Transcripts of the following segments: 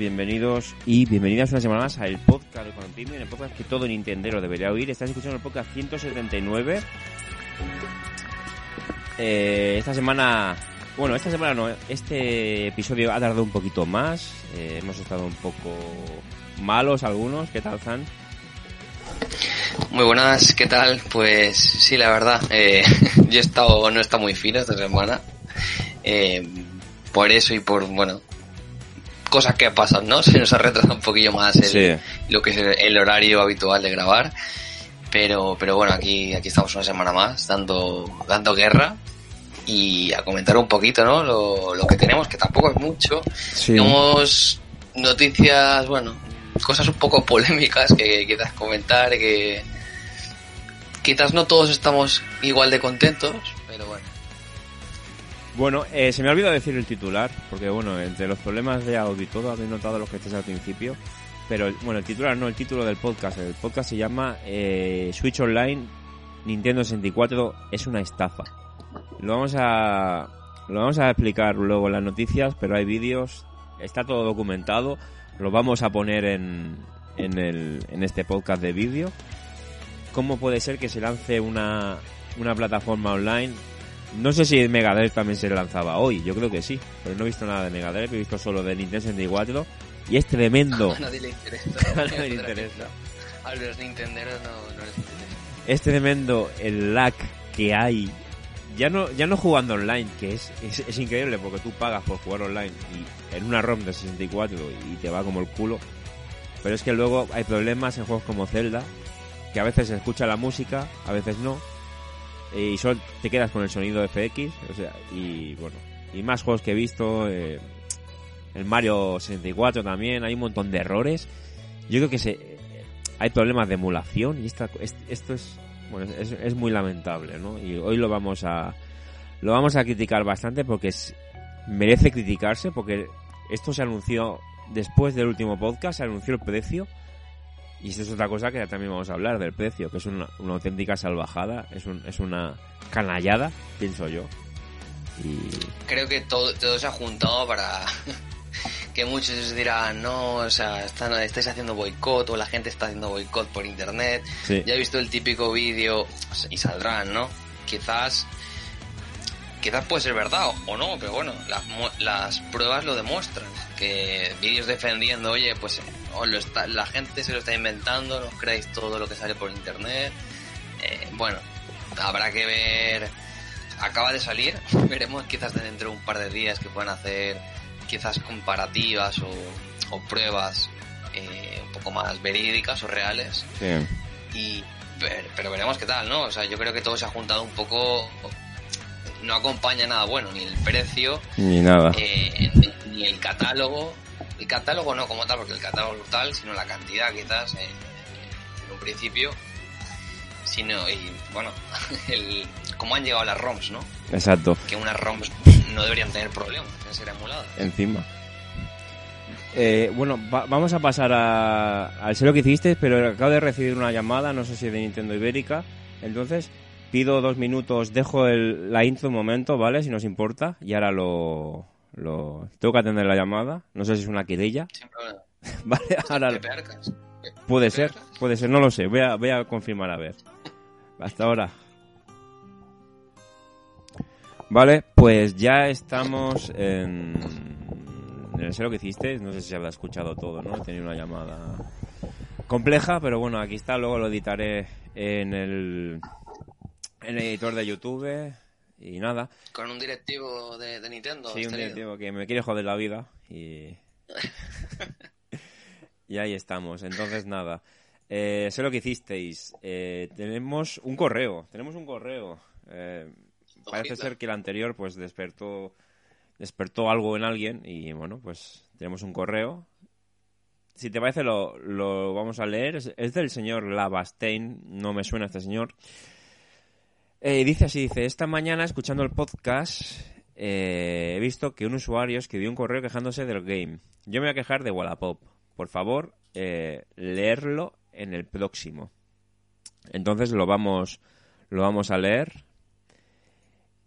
bienvenidos y bienvenidas una semana más al podcast de Conopimio, el podcast que todo Nintendero debería oír. Estás escuchando el podcast 179. Eh, esta semana, bueno, esta semana no, este episodio ha tardado un poquito más. Eh, hemos estado un poco malos algunos. ¿Qué tal, Zan? Muy buenas, ¿qué tal? Pues sí, la verdad, eh, yo he estado, no he estado muy fino esta semana. Eh, por eso y por, bueno, cosas que pasan, ¿no? Se nos ha retrasado un poquillo más el, lo que es el, horario habitual de grabar. Pero, pero bueno, aquí, aquí estamos una semana más dando, dando guerra y a comentar un poquito, ¿no? Lo, lo que tenemos, que tampoco es mucho. Tenemos noticias, bueno, cosas un poco polémicas que quieras comentar, que quizás no todos estamos igual de contentos, pero bueno. Bueno, eh, se me ha olvidado decir el titular, porque bueno, entre los problemas de audio y todo habéis notado los que estés al principio, pero bueno, el titular no, el título del podcast. El podcast se llama eh, Switch Online Nintendo 64 es una estafa. Lo vamos a lo vamos a explicar luego en las noticias, pero hay vídeos, está todo documentado, lo vamos a poner en, en, el, en este podcast de vídeo. ¿Cómo puede ser que se lance una, una plataforma online no sé si Megadrive también se lanzaba hoy, yo creo que sí, pero no he visto nada de Megadrive, he visto solo de Nintendo 64 y es tremendo. A nadie le interesa. a nadie le interesa. A los Nintenderos no, no les interesa. Es tremendo el lag que hay. Ya no, ya no jugando online, que es, es, es increíble porque tú pagas por jugar online y en una ROM de 64 y te va como el culo. Pero es que luego hay problemas en juegos como Zelda, que a veces se escucha la música, a veces no y solo te quedas con el sonido FX, o sea, y bueno, y más juegos que he visto, eh, el Mario 64 también, hay un montón de errores. Yo creo que se, hay problemas de emulación y esta, esto es, bueno, es, es, muy lamentable, ¿no? Y hoy lo vamos a, lo vamos a criticar bastante porque es, merece criticarse porque esto se anunció después del último podcast, se anunció el precio y esto es otra cosa que también vamos a hablar del precio, que es una, una auténtica salvajada, es, un, es una canallada, pienso yo. Y... Creo que todo, todo se ha juntado para que muchos dirán, no, o sea, están, estáis haciendo boicot o la gente está haciendo boicot por internet. Sí. Ya he visto el típico vídeo y saldrán, ¿no? Quizás quizás puede ser verdad o no, pero bueno, las, las pruebas lo demuestran. Que vídeos defendiendo, oye, pues o lo está, la gente se lo está inventando, no creéis todo lo que sale por internet. Eh, bueno, habrá que ver. Acaba de salir, veremos quizás dentro de un par de días que puedan hacer quizás comparativas o, o pruebas eh, un poco más verídicas o reales. Sí. Y, pero, pero veremos qué tal, ¿no? O sea, yo creo que todo se ha juntado un poco no acompaña nada bueno, ni el precio, ni nada, eh, ni el catálogo. El catálogo no como tal, porque el catálogo es brutal, sino la cantidad quizás eh, en un principio. Sino, y bueno, el, cómo han llegado las ROMs, ¿no? Exacto. Que unas ROMs no deberían tener problemas en ser emuladas. Encima. Eh, bueno, va, vamos a pasar a, al ser lo que hiciste, pero acabo de recibir una llamada, no sé si de Nintendo Ibérica. Entonces, pido dos minutos, dejo el, la intro un momento, ¿vale? Si nos importa. Y ahora lo, lo... Tengo que atender la llamada. No sé si es una querella. vale, ahora... Puede ser, puede ser, no lo sé. Voy a, voy a confirmar a ver. Hasta ahora. Vale, pues ya estamos en, en el lo que hiciste. No sé si habrá escuchado todo, ¿no? He tenido una llamada compleja, pero bueno, aquí está. Luego lo editaré en el, en el editor de YouTube y nada. Con un directivo de, de Nintendo. Sí, un directivo que me quiere joder la vida y... y ahí estamos. Entonces nada. Eh, sé lo que hicisteis. Eh, tenemos un correo. Tenemos un correo. Eh, parece ser que el anterior pues despertó despertó algo en alguien y bueno pues tenemos un correo. Si te parece lo, lo vamos a leer. Es, es del señor Lavastein. No me suena este señor. Eh, dice así, dice, esta mañana escuchando el podcast eh, he visto que un usuario escribió un correo quejándose del game. Yo me voy a quejar de Wallapop. Por favor, eh, leerlo en el próximo. Entonces lo vamos, lo vamos a leer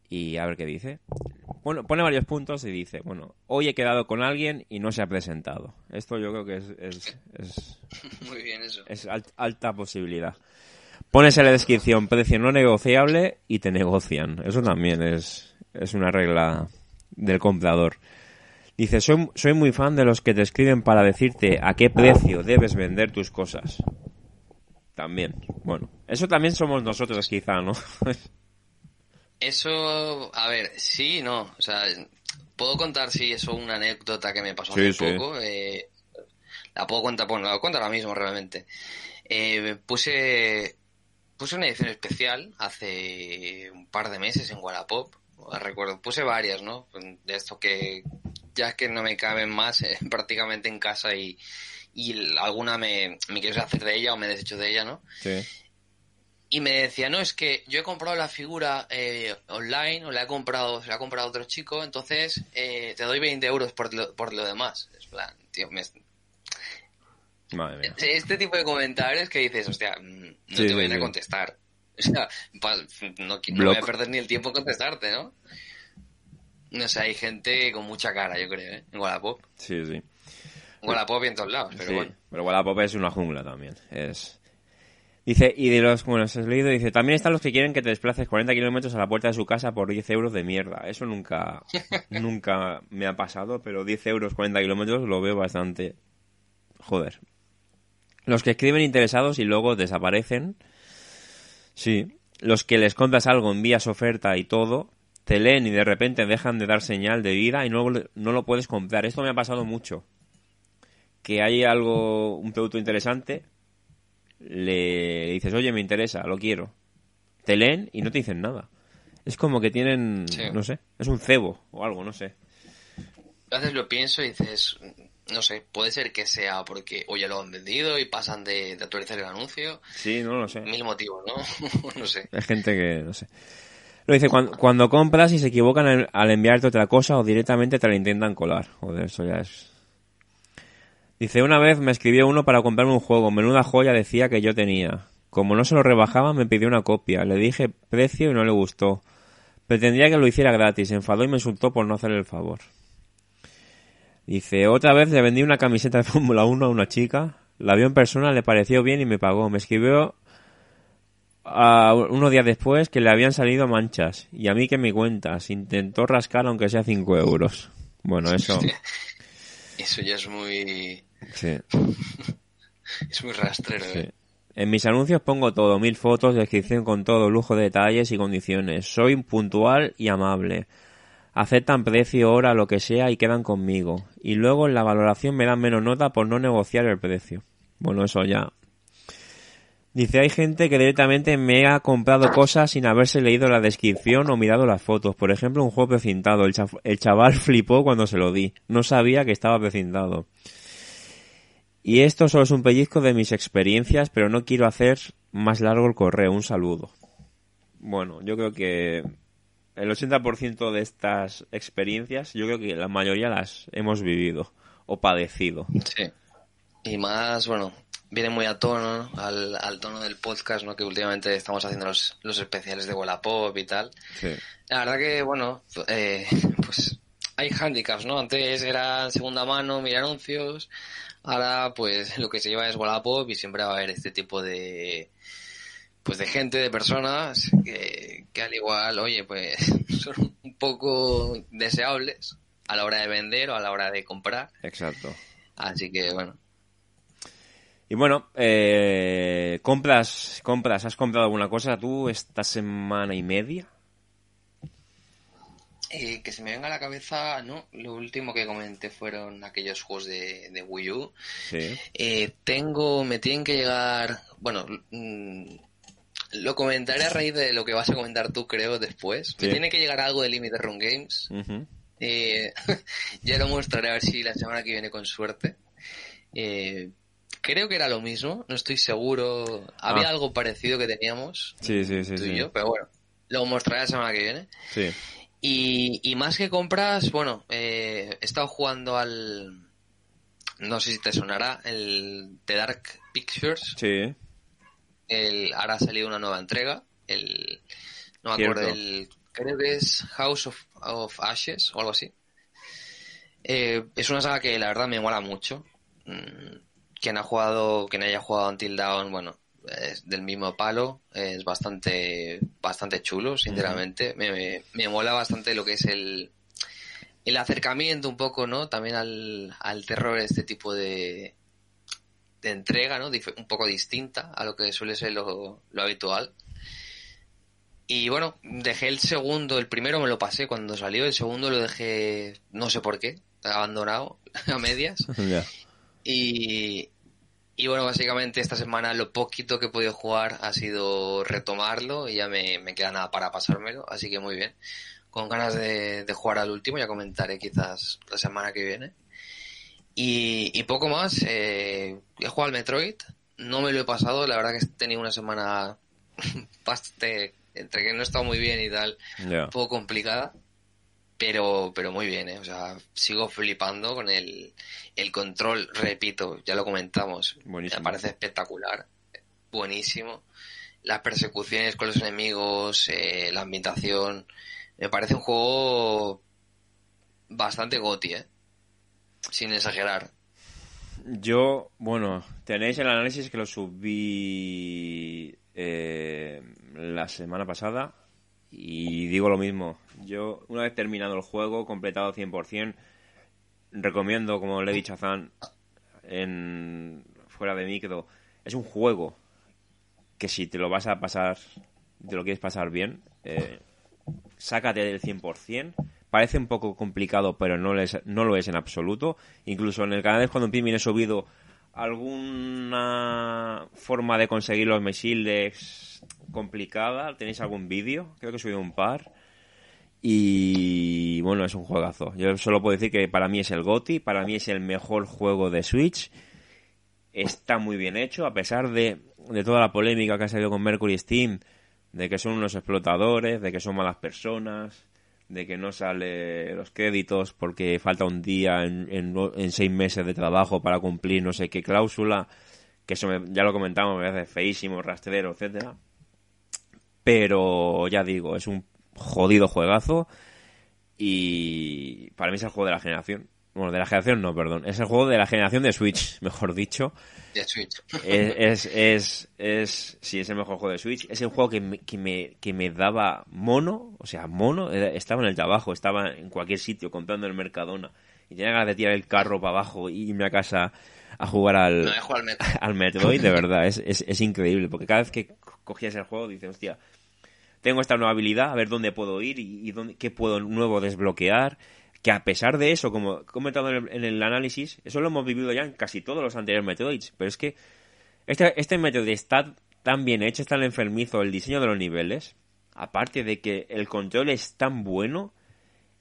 y a ver qué dice. bueno, pone varios puntos y dice, bueno, hoy he quedado con alguien y no se ha presentado. Esto yo creo que es, es, es, Muy bien eso. es al- alta posibilidad. Pones en la descripción precio no negociable y te negocian. Eso también es, es una regla del comprador. Dice, soy, soy muy fan de los que te escriben para decirte a qué precio debes vender tus cosas. También. Bueno, eso también somos nosotros quizá, ¿no? Eso, a ver, sí, no. O sea, puedo contar si eso una anécdota que me pasó Sí, hace sí. poco. eh, la puedo contar, bueno, la cuento ahora mismo realmente. Eh, puse, puse una edición especial hace un par de meses en Wallapop. Recuerdo, puse varias, ¿no? De esto que ya es que no me caben más eh, prácticamente en casa y, y alguna me, me quiero hacer de ella o me deshecho de ella, ¿no? Sí. Y me decía, no, es que yo he comprado la figura eh, online o la he comprado, se la ha comprado otro chico, entonces eh, te doy 20 euros por lo, por lo demás. Es plan, tío, me- Madre mía. este tipo de comentarios que dices, hostia, mm, no Sí, te voy sí, a contestar. O sea, pa- no, no voy a perder ni el tiempo en contestarte, ¿no? No sé, hay gente con mucha cara, yo creo, ¿eh? En Wallapop. Sí, sí. Wallapop y en todos lados, pero sí, bueno. pero Wallapop es una jungla también. Es... Dice, y de los, bueno, si has leído, dice, también están los que quieren que te desplaces 40 kilómetros a la puerta de su casa por 10 euros de mierda. Eso nunca, nunca me ha pasado, pero 10 euros 40 kilómetros lo veo bastante... Joder. Los que escriben interesados y luego desaparecen. Sí. Los que les contas algo, envías oferta y todo, te leen y de repente dejan de dar señal de vida y no, no lo puedes comprar. Esto me ha pasado mucho. Que hay algo, un producto interesante, le dices, oye, me interesa, lo quiero. Te leen y no te dicen nada. Es como que tienen, Sí. no sé, es un cebo o algo, no sé. A veces lo pienso y dices, no sé, puede ser que sea porque o ya lo han vendido y pasan de, de actualizar el anuncio. Sí, no lo sé. Mil motivos, ¿no? no sé. Hay gente que, no sé. Lo dice, cuando, cuando compras y se equivocan al, al enviarte otra cosa o directamente te la intentan colar. Joder, eso ya es... Dice, una vez me escribió uno para comprarme un juego. Menuda joya decía que yo tenía. Como no se lo rebajaba, me pidió una copia. Le dije precio y no le gustó. Pretendía que lo hiciera gratis. Enfadó y me insultó por no hacerle el favor. Dice, otra vez le vendí una camiseta de Fórmula 1 a una chica. La vio en persona, le pareció bien y me pagó. Me escribió a unos días después que le habían salido manchas. Y a mí que me cuentas. Intentó rascar aunque sea 5 euros. Bueno, eso... Eso ya es muy, Sí, es muy rastrero, sí. ¿eh? En mis anuncios pongo todo, mil fotos, descripción con todo, lujo de detalles y condiciones. Soy puntual y amable. Aceptan precio, hora, lo que sea y quedan conmigo. Y luego en la valoración me dan menos nota por no negociar el precio. Bueno, eso ya. Dice, hay gente que directamente me ha comprado cosas sin haberse leído la descripción o mirado las fotos. Por ejemplo, un juego precintado. El, el chaval flipó cuando se lo di. No sabía que estaba precintado. Y esto solo es un pellizco de mis experiencias, pero no quiero hacer más largo el correo. Un saludo. Bueno, yo creo que el 80% de estas experiencias, yo creo que la mayoría las hemos vivido o padecido. Sí. Y más, bueno, viene muy a tono, ¿no? al, al tono del podcast, ¿no? Que últimamente estamos haciendo los, los especiales de Wallapop y tal. Sí. La verdad que, bueno, eh, pues hay handicaps, ¿no? Antes era segunda mano, mira anuncios. Ahora, pues lo que se lleva es Wallapop y siempre va a haber este tipo de, pues de gente, de personas que, que al igual, oye, pues son un poco deseables a la hora de vender o a la hora de comprar. Exacto. Así que, bueno, Y bueno, eh, compras, compras, ¿has comprado alguna cosa tú esta semana y media? Eh, que se me venga a la cabeza, ¿no? Lo último que comenté fueron aquellos juegos de, de Wii U. Sí. Eh, tengo, me tienen que llegar, bueno, mm, lo comentaré a raíz de lo que vas a comentar tú, creo, después. Sí. Me tiene que llegar algo de Limited Run Games. Eh, ya lo mostraré a ver si la semana que viene con suerte. Eh, creo que era lo mismo, no estoy seguro. Había Ah. algo parecido que teníamos, Sí, sí, sí. tú y yo, pero bueno, lo mostraré la semana que viene. Sí. Y, y más que compras, bueno, eh, he estado jugando al... No sé si te sonará, el The Dark Pictures. Sí. El, ahora ha salido una nueva entrega. El, no me acuerdo el creo que es House of, of Ashes o algo así. Eh, es una saga que la verdad me mola mucho. Mm, quien ha jugado, quien haya jugado Until Dawn, bueno, es del mismo palo, es bastante, bastante chulo, sinceramente. me, me, mola bastante lo que es el, el acercamiento un poco, ¿no? También al, al terror, este tipo de, de entrega, ¿no? un poco distinta a lo que suele ser lo, lo habitual. Y bueno, dejé el segundo, el primero me lo pasé cuando salió, el segundo lo dejé, no sé por qué, abandonado a medias. y, y bueno, básicamente esta semana lo poquito que he podido jugar ha sido retomarlo y ya me, me queda nada para pasármelo, así que muy bien. Con ganas de, de jugar al último, ya comentaré quizás la semana que viene. Y, y poco más, eh, he jugado al Metroid, no me lo he pasado, la verdad que he tenido una semana bastante, entre que no he estado muy bien y tal, un poco complicada pero, pero muy bien, ¿eh? O sea, sigo flipando con el, el control, repito, ya lo comentamos. Me parece espectacular. Buenísimo. Las persecuciones con los enemigos, eh, la ambientación. Me parece un juego bastante goti, ¿eh? Sin exagerar. Yo, bueno, tenéis el análisis que lo subí eh, la semana pasada y digo lo mismo. Yo, una vez terminado el juego, completado 100%, recomiendo, como le he dicho a Zan, en, fuera de micro, es un juego que si te lo vas a pasar, te lo quieres pasar bien, eh, sácate del 100%. Parece un poco complicado, pero no, no lo es en absoluto. Incluso en el canal de Cuando Pin he subido alguna forma de conseguir los misiles complicada. ¿Tenéis algún vídeo? Creo que he subido un par. Y bueno, es un juegazo. Yo solo puedo decir que para mí es el GOTI, para mí es el mejor juego de Switch. Está muy bien hecho, a pesar de, de toda la polémica que ha salido con Mercury Steam, de que son unos explotadores, de que son malas personas, de que no sale los créditos porque falta un día en, seis meses de trabajo para cumplir no sé qué cláusula, que eso ya lo comentamos, me parece feísimo, rastrero, etcétera. Pero ya digo, es un jodido juegazo. Y para mí es el juego de la generación. Bueno, de la generación no, perdón. Es el juego de la generación de Switch, mejor dicho. De Switch. Es, es, es, sí, es el mejor juego de Switch. Es el juego que me, que me, que me daba mono, o sea, mono. Estaba en el trabajo, estaba en cualquier sitio comprando el Mercadona. Y tenía ganas de tirar el carro para abajo y irme a casa a jugar al, al, Metroid. de verdad. Es, es, es increíble, porque cada vez que cogías el juego dices, hostia, tengo esta nueva habilidad, a ver dónde puedo ir y, dónde, qué puedo nuevo desbloquear. Que a pesar de eso, como he comentado en el, análisis, eso lo hemos vivido ya en casi todos los anteriores Metroids. Pero es que este, este Metroid está tan bien hecho, está tan enfermizo el diseño de los niveles. Aparte de que el control es tan bueno,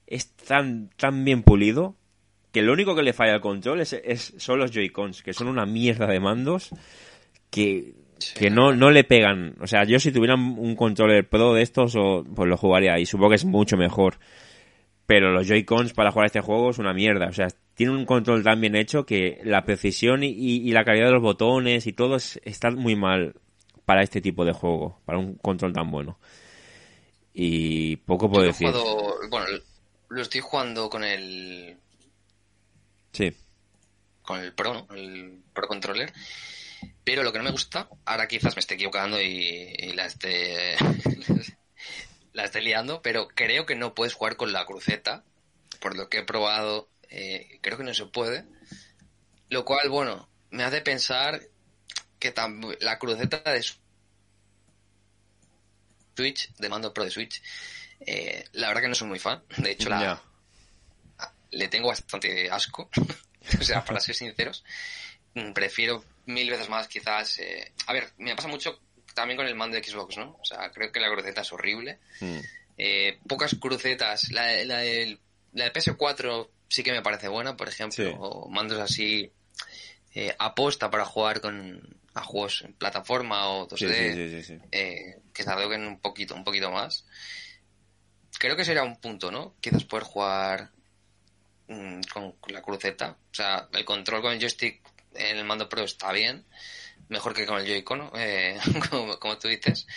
es tan, tan bien pulido, que lo único que le falla al control es, es son los Joy-Cons, que son una mierda de mandos que que no, no le pegan. O sea, yo si tuviera un controller pro de estos, pues lo jugaría y supongo que es mucho mejor. Pero los Joy-Cons para jugar este juego es una mierda. O sea, tiene un control tan bien hecho que la precisión y, la calidad de los botones y todo está muy mal para este tipo de juego, para un control tan bueno. Y poco puedo decir. bueno, lo estoy jugando con el. Sí. Con el Pro, ¿no? El Pro Controller. Pero lo que no me gusta, ahora quizás me esté equivocando y, la esté la esté liando, pero creo que no puedes jugar con la cruceta. Por lo que he probado, eh, creo que no se puede. Lo cual, bueno, me hace pensar que la cruceta de Switch, de mando pro de Switch, eh, la verdad que no soy muy fan. De hecho, la, le tengo bastante asco. o sea, para ser sinceros. Prefiero mil veces más quizás... Eh, a ver, me pasa mucho también con el mando de Xbox, ¿no? O sea, creo que la cruceta es horrible. Hmm. Eh, pocas crucetas. La, la, de, la de PS4 sí que me parece buena, por ejemplo. O mandos así eh, aposta para jugar con a juegos en plataforma o 2D. eh, que en un poquito, un poquito más. Creo que sería un punto, ¿no? Quizás poder jugar mm, con la cruceta. O sea, el control con el joystick en el mando Pro está bien, mejor que con el Joy-Con, eh, como, tú dices,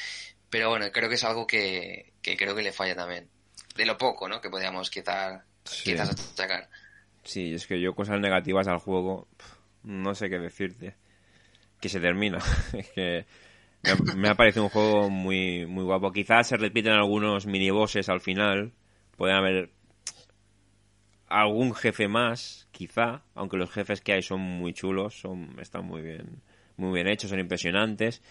Pero bueno, creo que es algo que, que creo que le falla también. De lo poco, ¿no? Que podríamos quitar, Sí. quizás sacar. Sí, es que yo cosas negativas al juego no sé qué decirte. Que se termina. es que me ha, me ha parecido un juego muy, muy guapo. Quizás se repiten algunos minibosses al final. Pueden haber algún jefe más, quizá, aunque los jefes que hay son muy chulos, son están muy bien, muy bien hechos, son impresionantes.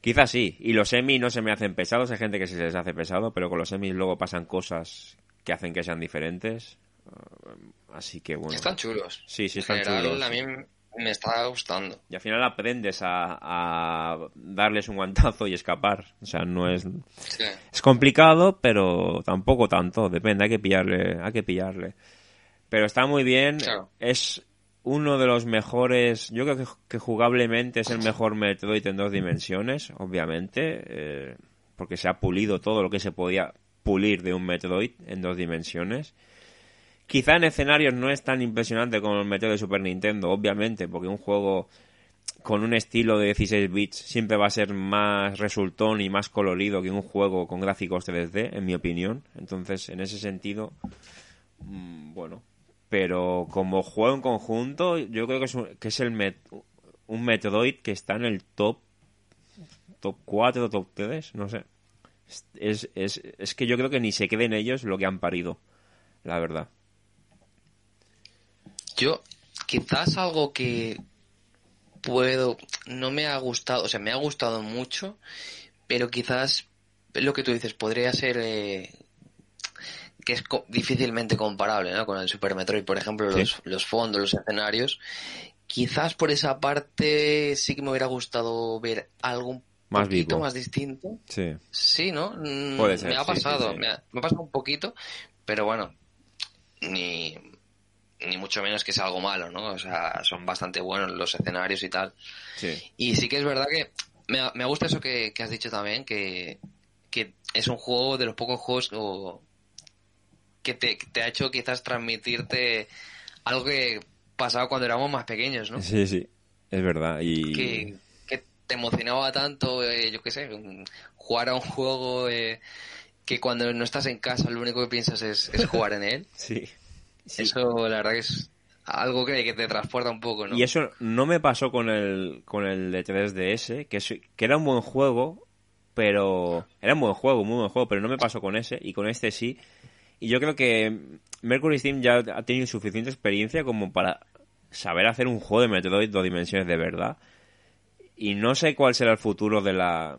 Quizás sí, y los semis no se me hacen pesados, hay gente que sí se les hace pesado, pero con los semis luego pasan cosas que hacen que sean diferentes. Ah, Así que bueno. Están chulos. Sí, sí, están general, chulos. a mí me está gustando. Y al final aprendes a, a darles un guantazo y escapar. O sea, no es... Sí. Es complicado, pero tampoco tanto. Depende, hay que pillarle, hay que pillarle. Pero está muy bien. Claro. Es uno de los mejores. Yo creo que, jugablemente es el mejor Metroid en dos dimensiones, obviamente. eh, porque se ha pulido todo lo que se podía pulir de un Metroid en dos dimensiones. Quizá en escenarios no es tan impresionante como el Metroid de Super Nintendo, obviamente, porque un juego con un estilo de 16 bits siempre va a ser más resultón y más colorido que un juego con gráficos 3D, en mi opinión. Entonces, en ese sentido, mm, bueno. Pero como juego en conjunto, yo creo que es un, que es el met- un Metroid que está en el top top 4, top 3, no sé. Es, es, es, que yo creo que ni se queden ellos lo que han parido, la verdad. Yo, quizás algo que puedo, no me ha gustado, o sea, me ha gustado mucho, pero quizás lo que tú dices podría ser eh, que es co- difícilmente comparable, ¿no? Con el Super Metroid, por ejemplo, Sí. los, fondos, los escenarios. Quizás por esa parte sí que me hubiera gustado ver algo un Más poquito vivo. más distinto. Sí. Sí, ¿no? Mm, Puede ser, Me ha sí, pasado, sí. Me, ha, me ha pasado un poquito, pero bueno, ni, ni mucho menos que sea algo malo, ¿no? O sea, son bastante buenos los escenarios y tal. Sí. Y sí que es verdad que me, me gusta eso que, que has dicho también, que, que es un juego de los pocos juegos o, que te, ha hecho quizás transmitirte algo que pasaba cuando éramos más pequeños, ¿no? Sí, sí. Es verdad. Y... que, que te emocionaba tanto, eh, yo qué sé, jugar a un juego eh, que cuando no estás en casa lo único que piensas es, es jugar en él. Sí. Sí. Eso la verdad que es algo que, que te transporta un poco, ¿no? Y eso no me pasó con el, con el de 3DS, que, es- que era un buen juego, pero... Era un buen juego, muy buen juego, pero no me pasó con ese, y con este sí. Y yo creo que Mercury Steam ya ha tenido suficiente experiencia como para saber hacer un juego de Metroid dos dimensiones de verdad. Y no sé cuál será el futuro de la...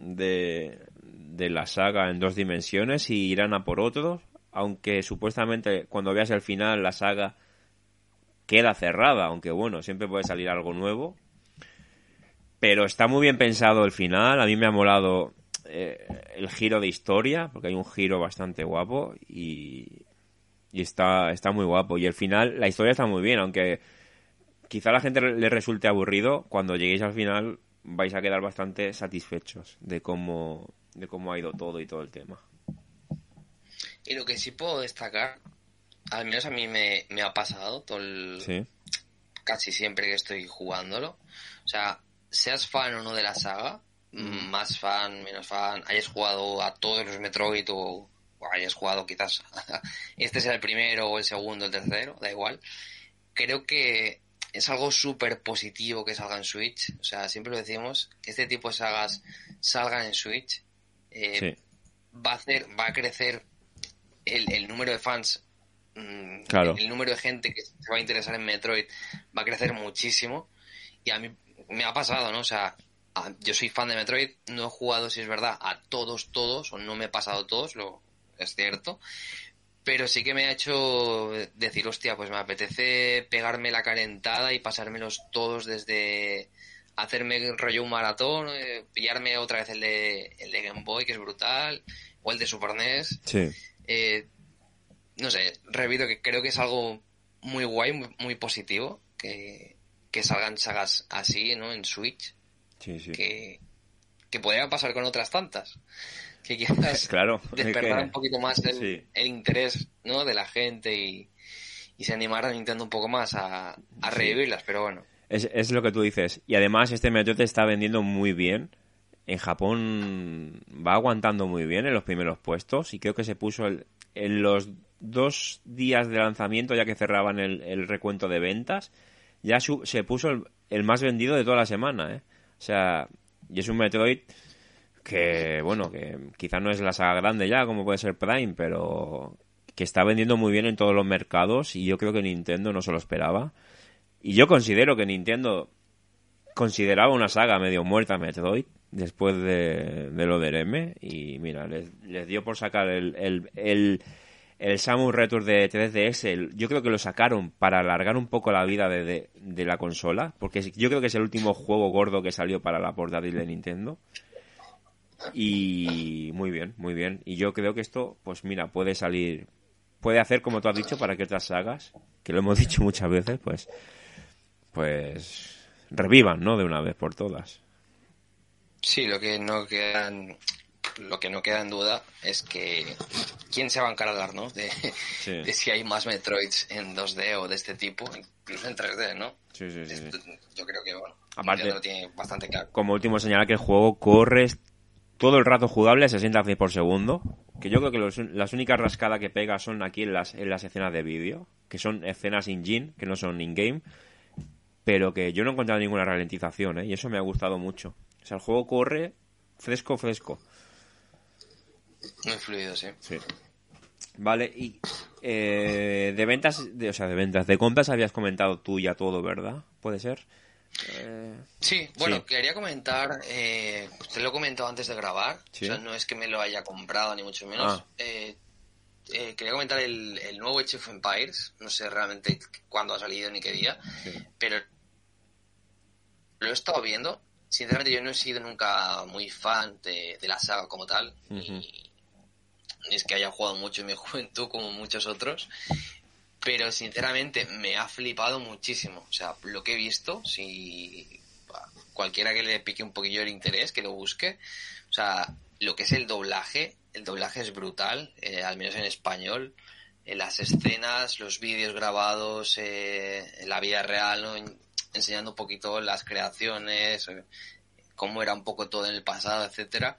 de, de la saga en dos dimensiones, si irán a por otros, aunque supuestamente cuando veas el final la saga queda cerrada, aunque bueno, siempre puede salir algo nuevo. Pero está muy bien pensado el final, a mí me ha molado eh, el giro de historia, porque hay un giro bastante guapo y, y está, está muy guapo. Y el final, la historia está muy bien, aunque quizá a la gente le resulte aburrido, cuando lleguéis al final vais a quedar bastante satisfechos de cómo, de cómo ha ido todo y todo el tema. Y lo que sí puedo destacar, al menos a mí me, me ha pasado todo el- Sí, casi siempre que estoy jugándolo. O sea, seas fan o no de la saga, más fan, menos fan, hayas jugado a todos los Metroid o, o hayas jugado quizás este sea el primero o el segundo, el tercero, da igual. Creo que es algo súper positivo que salga en Switch. O sea, siempre lo decimos, que este tipo de sagas salgan en Switch. Eh, sí, va a hacer, va a crecer el, el número de fans, mm, Claro. el, número de gente que se va a interesar en Metroid va a crecer muchísimo. Y a mí me ha pasado, ¿no? O sea, a- yo soy fan de Metroid, no he jugado, si es verdad, a todos, todos, o no me he pasado todos, lo es cierto. Pero sí que me ha hecho decir, hostia, pues me apetece pegarme la calentada y pasármelos todos desde hacerme rollo un maratón, eh, pillarme otra vez el de, el de Game Boy, que es brutal, o el de Super NES. sí, Eh, no sé, repito que creo que es algo muy guay, muy, muy positivo, que, que salgan sagas así, ¿no? En Switch, sí, sí. que, que podría pasar con otras tantas. Que quizás Claro, es despertar que- un poquito más el, sí. el interés, ¿no? De la gente y, y se animara a Nintendo un poco más a, a revivirlas, pero bueno. Es, es lo que tú dices. Y además este Metroid está vendiendo muy bien. en Japón va aguantando muy bien en los primeros puestos y creo que se puso el, en los dos días de lanzamiento, ya que cerraban el, recuento de ventas, ya se puso el, más vendido de toda la semana. ¿eh? O sea, y es un Metroid que, bueno, que quizás no es la saga grande ya, como puede ser Prime, pero que está vendiendo muy bien en todos los mercados y yo creo que Nintendo no se lo esperaba. Y yo considero que Nintendo consideraba una saga medio muerta Metroid después de, lo del M y mira, les, dio por sacar el, el, el Samus Return de 3DS, yo creo que lo sacaron para alargar un poco la vida de, de, la consola, porque yo creo que es el último juego gordo que salió para la portátil de Nintendo. Y muy bien, muy bien. Y yo creo que esto, pues mira, puede salir, puede hacer como tú has dicho para que otras sagas, que lo hemos dicho muchas veces, pues, pues revivan, ¿no? De una vez por todas. Sí, lo que no quedan, lo que no queda en duda es que quién se va a encargar, ¿no? De, si hay más Metroids en 2D o de este tipo, incluso en 3D, ¿no? Sí, sí, sí. Yo creo que, bueno, Aparte, lo tiene bastante claro. Como último señalar que el juego corre todo el rato jugable a 60 frames por segundo. Que yo creo que las únicas rascadas que pega son aquí en las, en las escenas de vídeo, que son escenas in-game, que no son in-game, pero que yo no he encontrado ninguna ralentización, ¿eh? y eso me ha gustado mucho. O sea, el juego corre fresco, fresco. Muy fluido, sí. Sí. Vale, y eh, de ventas, de, o sea, de ventas, de compras habías comentado tú ya todo, ¿verdad? ¿Puede ser? Eh, sí, bueno, quería comentar, eh, te lo he comentado antes de grabar, o sea, no es que me lo haya comprado ni mucho menos. Ah. Eh, eh, quería comentar el, nuevo Age of Empires, no sé realmente cuándo ha salido ni qué día, pero lo he estado viendo. Sinceramente yo no he sido nunca muy fan de, la saga como tal, ni es que haya jugado mucho en mi juventud como muchos otros, pero sinceramente me ha flipado muchísimo. O sea, lo que he visto, si cualquiera que le pique un poquillo el interés, que lo busque, o sea, lo que es el doblaje, el doblaje es brutal, eh, al menos en español. Eh, las escenas, los vídeos grabados eh, en la vida real, ¿no? enseñando un poquito las creaciones, cómo era un poco todo en el pasado, etcétera.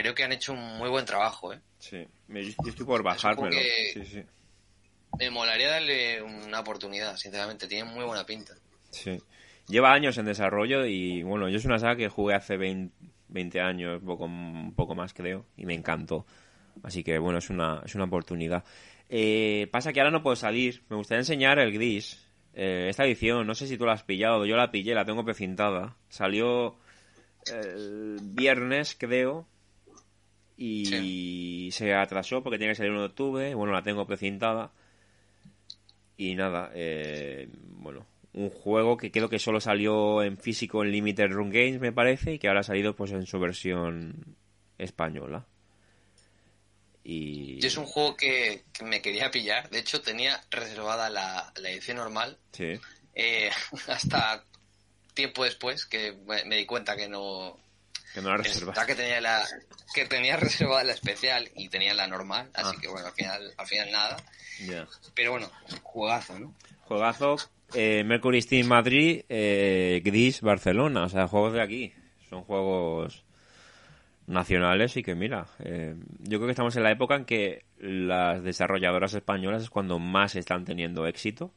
Creo que han hecho un muy buen trabajo, ¿eh? Sí, yo estoy por bajármelo. Sí, sí me molaría darle una oportunidad, sinceramente. Tiene muy buena pinta. Sí. Lleva años en desarrollo y bueno, yo es una saga que jugué hace 20, años, poco, un poco más creo, y me encantó. Así que bueno, es una, es una oportunidad. Eh, pasa que ahora no puedo salir. Me gustaría enseñar el gris. Eh, esta edición, no sé si tú la has pillado. Yo la pillé, la tengo precintada. Salió el viernes, creo. Y se atrasó porque tiene que salir en octubre. Bueno, la tengo precintada. Y nada, eh, bueno, un juego que creo que solo salió en físico en Limited Run Games, me parece, y que ahora ha salido pues en su versión española. Y... es un juego que, me quería pillar. De hecho, tenía reservada la, edición normal. Sí. Eh, hasta tiempo después que me, di cuenta que no. Que no la reservas. Que tenía, la, que tenía reservada la especial y tenía la normal. Así ah. que bueno, al final, al final nada. Pero bueno, juegazo, ¿no? Juegazo. Eh, Mercury Steam Madrid, eh, Gris Barcelona. O sea, juegos de aquí. Son juegos nacionales y que mira, eh, yo creo que estamos en la época en que las desarrolladoras españolas es cuando más están teniendo éxito.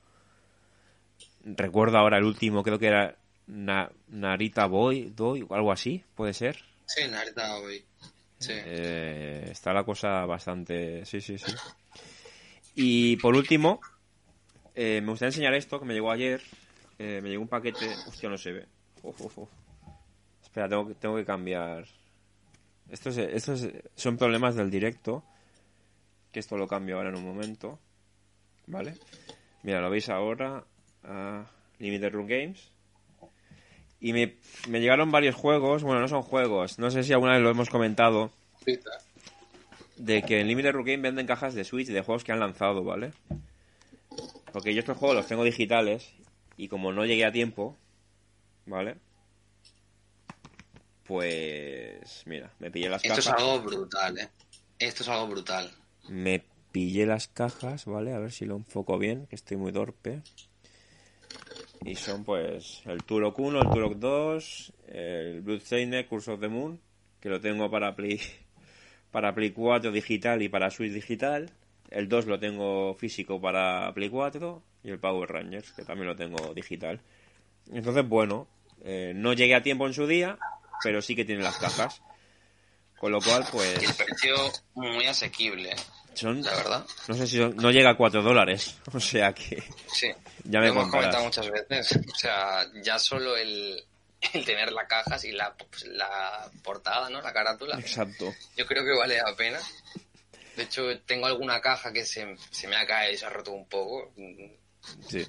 Recuerdo ahora el último, creo que era Narita Boy, Doy, algo así, puede ser. Sí, Narita Boy. Sí. Eh, está la cosa bastante... Sí, sí, sí. Y por último, eh, me gustaría enseñar esto que me llegó ayer. Eh, me llegó un paquete. Hostia, no se ve. Espera, tengo, tengo que cambiar. Estos, estos son problemas del directo. Que esto lo cambio ahora en un momento. ¿Vale? Mira, lo veis ahora. Limited Room Games. Y me, me llegaron varios juegos. Bueno, no son juegos. No sé si alguna vez lo hemos comentado de que en Limited Game venden cajas de Switch de juegos que han lanzado, ¿vale? Porque yo estos juegos los tengo digitales y como no llegué a tiempo, ¿vale? Pues mira, me pillé las cajas. Esto es algo brutal, ¿eh? Esto es algo brutal. Me pillé las cajas, ¿vale? A ver si lo enfoco bien, que estoy muy torpe. Y son pues el Turok 1, el Turok 2, el Bloodstained, Curse of the Moon, que lo tengo para Play, para Play 4 digital y para Switch digital. El 2 lo tengo físico para Play 4 y el Power Rangers, que también lo tengo digital. Entonces, bueno, eh, no llegué a tiempo en su día, pero sí que tiene las cajas. Con lo cual, pues... El precio muy asequible, son, la verdad. No sé si son- no llega a 4 dólares. O sea que Sí. ya me Lo hemos comentado muchas veces. O sea, ya solo el, el tener la caja y la, pues, la portada, ¿no? La carátula. Exacto. Yo creo que vale la pena. De hecho, tengo alguna caja que se, se me ha caído y se ha roto un poco. Sí.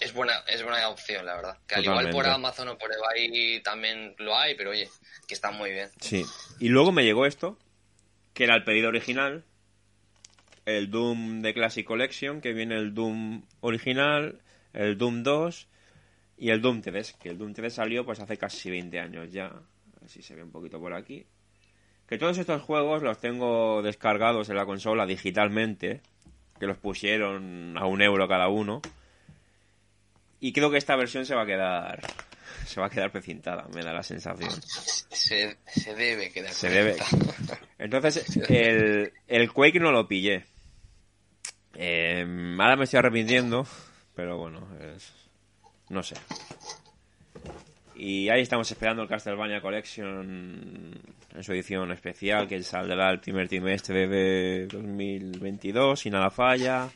Es buena, es buena opción, la verdad. Que al igual por. Amazon o por eBay también lo hay, pero oye, que está muy bien. Sí. Y luego me llegó esto, que era el pedido original. El Doom de Classic Collection, que viene el Doom original, el Doom 2 y el Doom 3, que el Doom 3 salió pues hace casi 20 años ya. A ver si se ve un poquito por aquí. Que todos estos juegos los tengo descargados en la consola digitalmente, que los pusieron a un euro cada uno. Y creo que esta versión se va a quedar se va a quedar precintada, me da la sensación. Se, se debe quedar. Se debe. Entonces, el, el Quake no lo pillé. Eh, ahora me estoy arrepintiendo, pero bueno, es- no sé. Y ahí estamos esperando el Castlevania Collection en su edición especial, que saldrá el primer trimestre de 2022, si nada falla.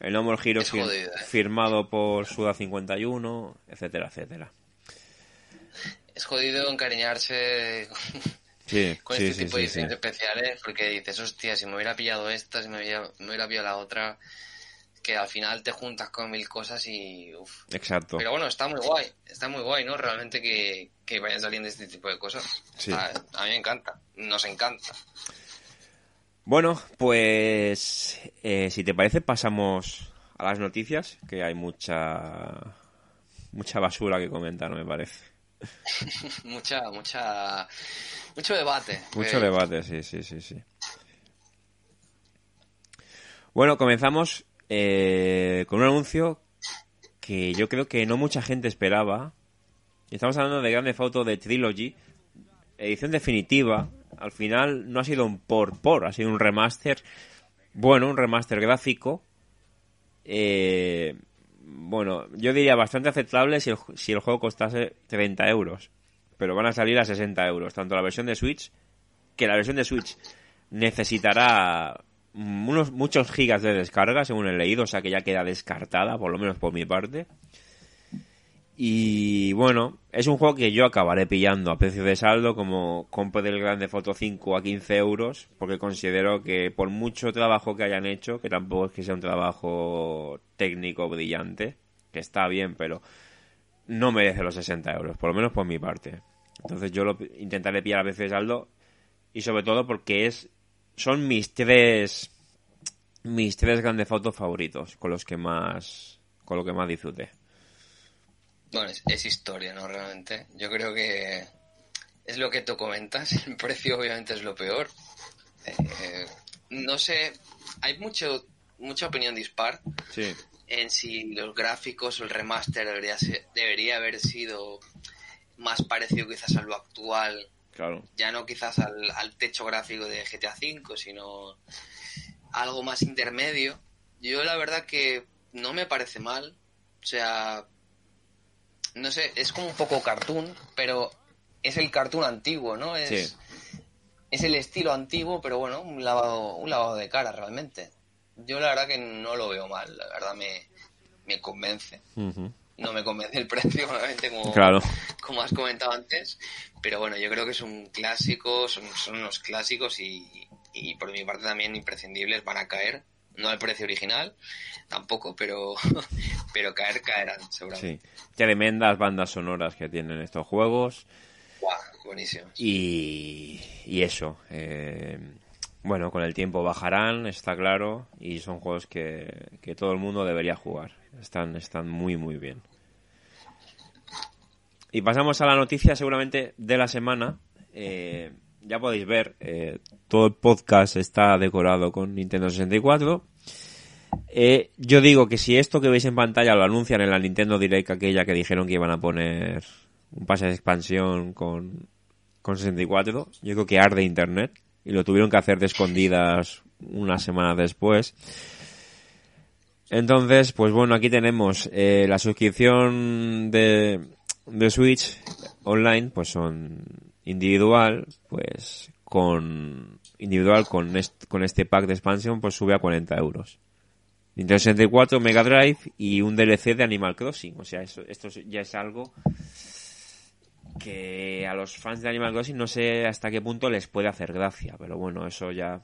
El No More Heroes Es fir- eh. firmado por Suda51, etcétera, etcétera. Es jodido encariñarse Sí, con sí, este sí, tipo de ediciones especiales porque dices, hostia, si me hubiera pillado esta, si me hubiera, me hubiera pillado la otra, que al final te juntas con mil cosas y... uf. Exacto. Pero bueno, está muy guay, está muy guay, ¿no? Realmente que, que vayan saliendo este tipo de cosas. Sí. A, a mí me encanta, nos encanta. Bueno, pues eh, si te parece pasamos a las noticias, que hay mucha mucha basura que comentar, me parece. mucha, mucha, mucho debate. Mucho Eh, debate, sí, sí, sí, sí. Bueno, comenzamos eh, con un anuncio que yo creo que no mucha gente esperaba. Estamos hablando de Grande Foto de Trilogy, edición definitiva. Al final no ha sido un por por, ha sido un remaster. Bueno, un remaster gráfico. Eh, bueno, yo diría bastante aceptable si el, juego costase 30 euros. Pero van a salir a 60 euros, tanto la versión de Switch, que la versión de Switch necesitará unos muchos gigas de descarga, según he leído, o sea que ya queda descartada, por lo menos por mi parte. Y bueno, es un juego que yo acabaré pillando a precio de saldo, como compro del Grande Foto 5 a 15 euros, porque considero que por mucho trabajo que hayan hecho, que tampoco es que sea un trabajo técnico brillante, que está bien, pero no merece los 60 euros, por lo menos por mi parte. Entonces yo lo intentaré pillar a precio de saldo, y sobre todo porque es son mis tres mis tres grandes fotos favoritos, con los que más con lo que más disfruté. Bueno, es, es historia, ¿no? Realmente. Yo creo que es lo que tú comentas. El precio obviamente es lo peor. Eh, no sé, hay mucho mucha opinión dispar Sí. en si los gráficos o el remaster debería, ser- debería haber sido más parecido quizás a lo actual. Claro. Ya no quizás al, al techo gráfico de GTA V, sino algo más intermedio. Yo la verdad que no me parece mal. O sea, no sé, es como un poco cartoon, pero es el cartoon antiguo, ¿no? Es, Sí. es el estilo antiguo, pero bueno, un lavado, un lavado de cara realmente. Yo la verdad que no lo veo mal, la verdad me, me convence. No me convence el precio, obviamente, como, Claro. como has comentado antes, pero bueno, yo creo que es un clásico, son, son unos clásicos y, y por mi parte también imprescindibles van a caer. No al precio original, tampoco, pero, pero caer caerán, seguramente. Sí. Tremendas bandas sonoras que tienen estos juegos. Guau, buenísimo. Y, y eso. eh, bueno, con el tiempo bajarán, está claro. Y son juegos que, que todo el mundo debería jugar. Están, están muy, muy bien. Y pasamos a la noticia seguramente de la semana. Eh, ya podéis ver, eh, todo el podcast está decorado con Nintendo 64. Eh, yo digo que si esto que veis en pantalla lo anuncian en la Nintendo Direct, aquella que dijeron que iban a poner un pase de expansión con, con 64, yo creo que arde Internet y lo tuvieron que hacer de escondidas una semana después. Entonces, pues bueno, aquí tenemos eh, la suscripción de, de Switch online, pues son individual, pues con individual con, con este pack de expansión, pues sube a 40 euros. Nintendo 64, Mega Drive y un DLC de Animal Crossing. O sea, eso, esto ya es algo que a los fans de Animal Crossing no sé hasta qué punto les puede hacer gracia, pero bueno, eso ya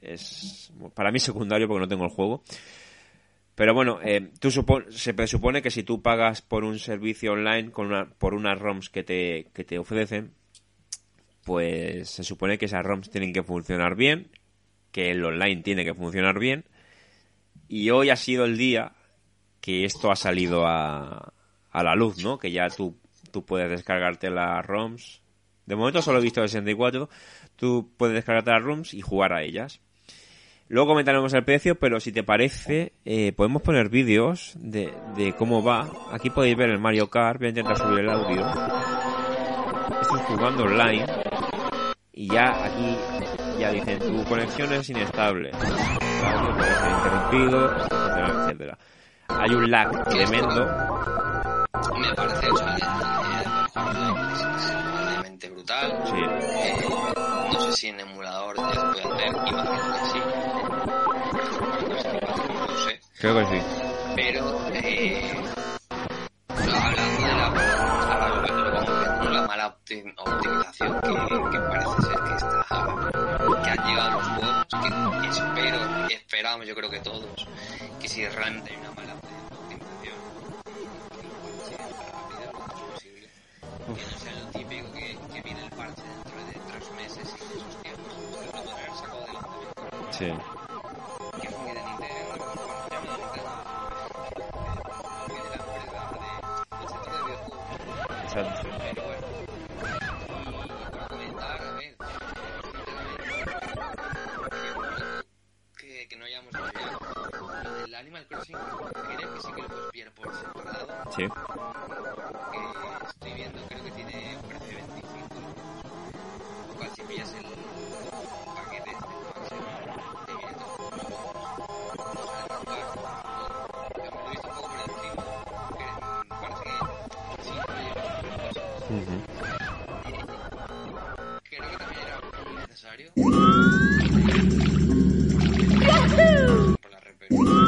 es para mí secundario porque no tengo el juego. Pero bueno, eh, tú se presupone que si tú pagas por un servicio online con una, por unas ROMs que te, que te ofrecen, pues se supone que esas ROMs tienen que funcionar bien, que el online tiene que funcionar bien, y hoy ha sido el día que esto ha salido a, a la luz, ¿no? Que ya tú, tú puedes descargarte las ROMs. De momento solo he visto el 64. Tú puedes descargarte las ROMs y jugar a ellas. Luego comentaremos el precio, pero si te parece, eh, podemos poner vídeos de, de, cómo va. Aquí podéis ver el Mario Kart. Voy a intentar subir el audio. Estoy jugando online. Y ya aquí ya dicen, tu conexión es inestable. El audio puede ser interrumpido, etcétera, etcétera. Hay un lag tremendo. Me parece, o sea, brutal. Sí. Sé si en emulador ya se puede hacer, imagino que sí. No sé. Creo que sí. Pero, eh, hablando de la, veo la mala optimización que, que parece ser que está, que han llegado los juegos, que espero, esperamos yo creo que todos, que si realmente hay una mala optimización, que no sea lo típico que, que viene el parche dentro meses y esos tiempos, que lo podrían haber sacado adelante. Sí. Que de la. Exacto. Pero bueno, y comentar, a ver, no hayamos del Animal Crossing, creo que sí que lo puedes pillar por separado. Sí. Necesario. Por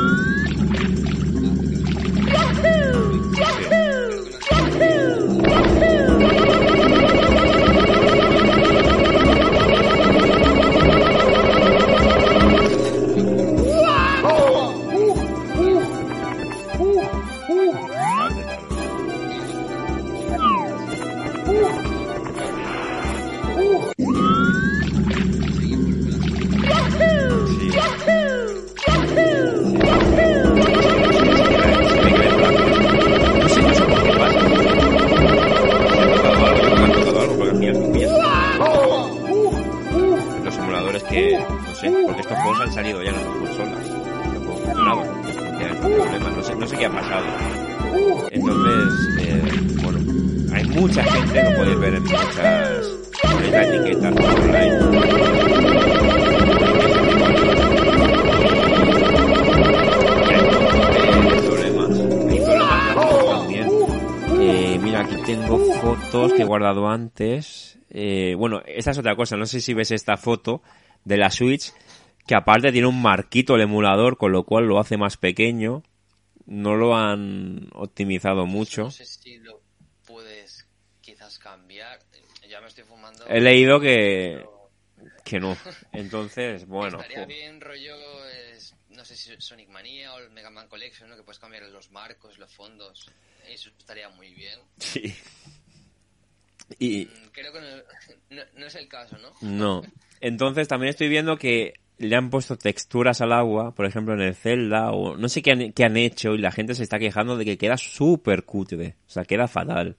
esta es otra cosa, no sé si ves esta foto de la Switch, que aparte tiene un marquito el emulador, con lo cual lo hace más pequeño. No lo han optimizado mucho. No sé si lo puedes quizás cambiar. Ya me estoy fumando. He leído que, pero que no. Entonces, bueno. Estaría jo. bien rollo, es- no sé si Sonic Mania o el Mega Man Collection, ¿no? que puedes cambiar los marcos, los fondos. Eso estaría muy bien. Sí. Y, Mm, Creo que no, es el caso, ¿no? No. Entonces también estoy viendo que le han puesto texturas al agua, por ejemplo en el Zelda, o no sé qué han, qué han hecho, y la gente se está quejando de que queda súper cutre. O sea, queda fatal.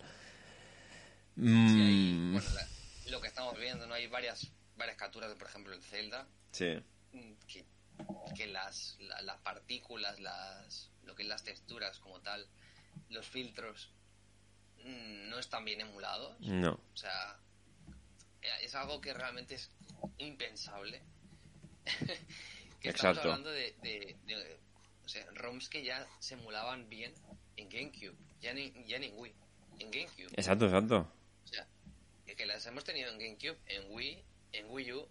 Sí, Mm, bueno, la- lo que estamos viendo, ¿no? Hay varias, varias capturas de, por ejemplo, el Zelda, sí. que que las, las partículas, las, lo que es las texturas como tal, los filtros, no están bien emulados. No. O sea, es algo que realmente es impensable. que estamos Exacto. hablando de, de, de- o sea, ROMs que ya se emulaban bien en GameCube, ya ni, ya ni en Wii, en GameCube. Exacto, exacto. O sea, que, que las hemos tenido en GameCube, en Wii, en Wii U,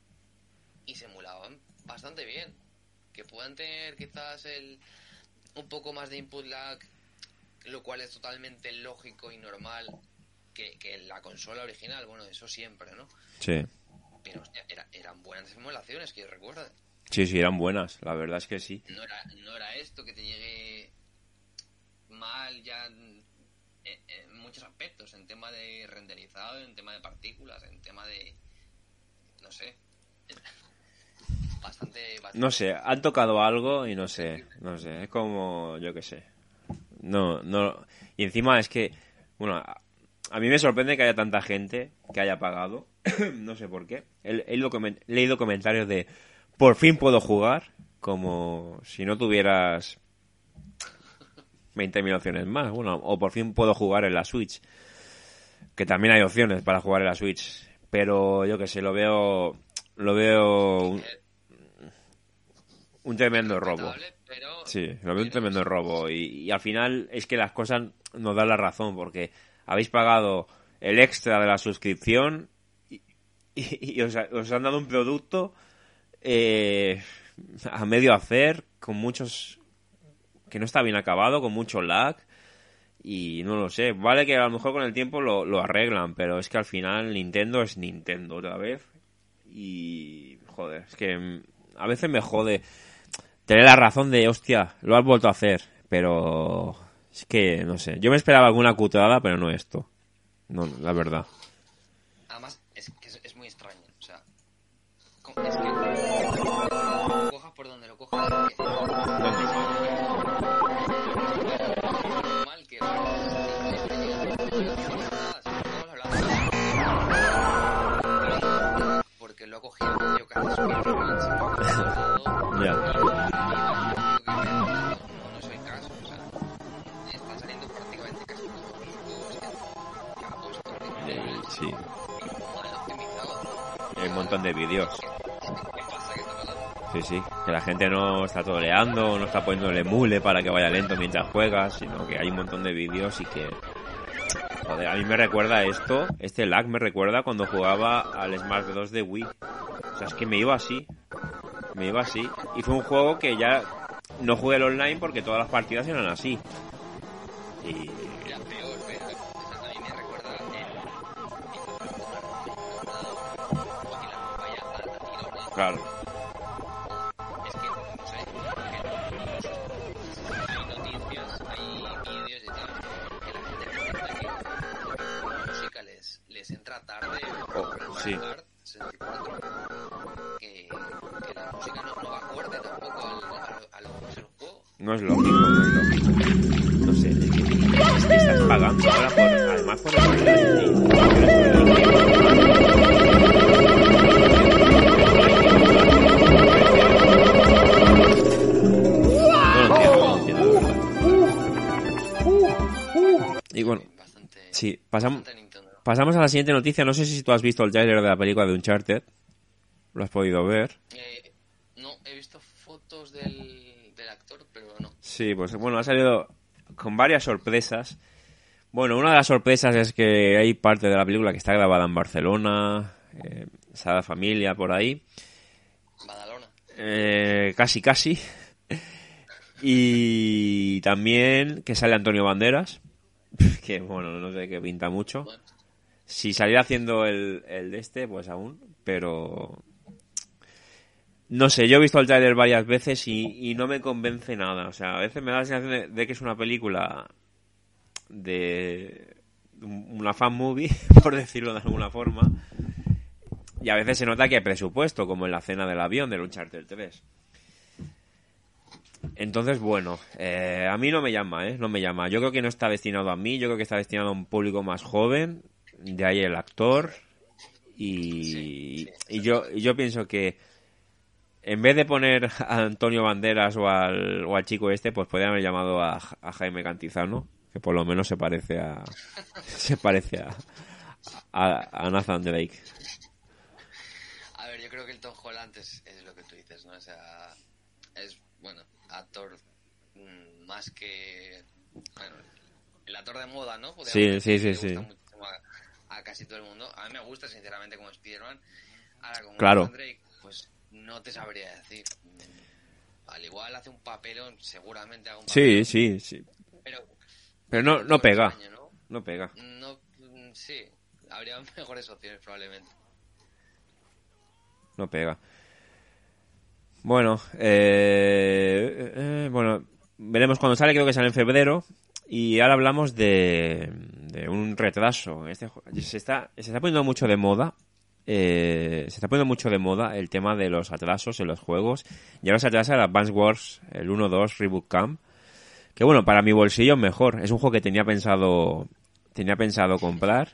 y se emulaban bastante bien. Que puedan tener quizás el un poco más de input lag, lo cual es totalmente lógico y normal que, que la consola original, bueno, eso siempre, ¿no? Sí. Pero hostia, era- eran buenas emulaciones, que yo recuerdo. Sí, sí, eran buenas. La verdad es que sí. No era, no era esto que te llegue mal ya en, en muchos aspectos, en tema de renderizado, en tema de partículas, en tema de... no sé. Bastante... bastante No sé, han tocado algo y no sé, no sé, es como, yo qué sé. No, no, y encima es que, bueno, a, mí me sorprende que haya tanta gente que haya pagado, no sé por qué. He, he leído he leído comentarios de, por fin puedo jugar, como si no tuvieras 20.000 opciones más, bueno, o por fin puedo jugar en la Switch, que también hay opciones para jugar en la Switch, pero yo qué sé, lo veo, lo veo un, un tremendo robo. pero- Sí, lo veo un tremendo robo. Y, y al final es que las cosas nos dan la razón, porque habéis pagado el extra de la suscripción y, y- y os, ha- os han dado un producto eh, a medio hacer, con muchos. que no está bien acabado, con mucho lag. Y no lo sé, vale que a lo mejor con el tiempo lo, lo arreglan, pero es que al final Nintendo es Nintendo otra vez. Y. joder, es que a veces me jode tener la razón de, hostia, lo has vuelto a hacer, pero es que, no sé, yo me esperaba alguna cutada, pero no esto. No, la verdad. Además, es que es, es muy extraño. O sea, es que cojas por donde lo cojas. que- que porque lo ha cogido un de vídeos. Sí, sí, que la gente no está toleando, no está poniéndole mule para que vaya lento mientras juegas, sino que hay un montón de vídeos y que... Joder, a mí me recuerda esto, este lag me recuerda cuando jugaba al Smash 2 de Wii. O sea, es que me iba así, me iba así. Y fue un juego que ya no jugué el online porque todas las partidas eran así. Y... Claro, Es que, sé, que hay noticias, hay vídeos y tal, que la gente comenta que la música les, les entra tarde Oh, por sí. Kart 64, que, que la música no, no va acorde tampoco al, a, a lo que es el juego. no es no es lógico. Sí, pasamos, a la siguiente noticia. No sé si tú has visto el trailer de la película de Uncharted. Lo has podido ver. Eh, no, he visto fotos del, del actor, pero no. Sí, pues bueno, ha salido con varias sorpresas. Bueno, una de las sorpresas es que hay parte de la película que está grabada en Barcelona, eh, Sagrada Familia, por ahí. Badalona. Eh, casi, casi. Y también que sale Antonio Banderas, que bueno, no sé qué pinta mucho. Bueno, Si saliera haciendo el, el de este, pues aún, pero... No sé, yo he visto el trailer varias veces y, y no me convence nada. O sea, a veces me da la sensación de, de que es una película de una fan movie, por decirlo de alguna forma. Y a veces se nota que hay presupuesto, como en la cena del avión del Uncharted 3. Entonces, bueno, eh, a mí no me llama, ¿eh? No me llama. Yo creo que no está destinado a mí, yo creo que está destinado a un público más joven, de ahí el actor. Y, Sí, sí, y yo, y yo pienso que en vez de poner a Antonio Banderas o al, o al chico este, pues podrían haber llamado a, a Jaime Cantizano, que por lo menos se parece a se parece a, a, a Nathan Drake. A ver, yo creo que el Tom Holland es, es lo que tú dices, ¿no? O sea, es, bueno, actor mm, más que... Bueno, el actor de moda, ¿no? Podríamos Sí, sí, sí, sí. A, a casi todo el mundo. A mí me gusta, sinceramente, como Spider-Man. Ahora, como Claro. Drake, pues no te sabría decir. Mm, Al igual hace un papelón, seguramente haga un Sí, papelón, sí, sí. Pero, Pero no, no pega, ¿no? no pega. No, mm, sí, habría mejores opciones probablemente. No pega. Bueno, eh, eh, bueno, veremos cuando sale, creo que sale en febrero. Y ahora hablamos de, de un retraso. Este, se, está, se está poniendo mucho de moda. eh, se está poniendo mucho de moda el tema de los atrasos en los juegos. Y ahora se atrasa el Advance Wars, el 1-2 Reboot Camp. Que bueno, para mi bolsillo mejor. Es un juego que tenía pensado, tenía pensado comprar.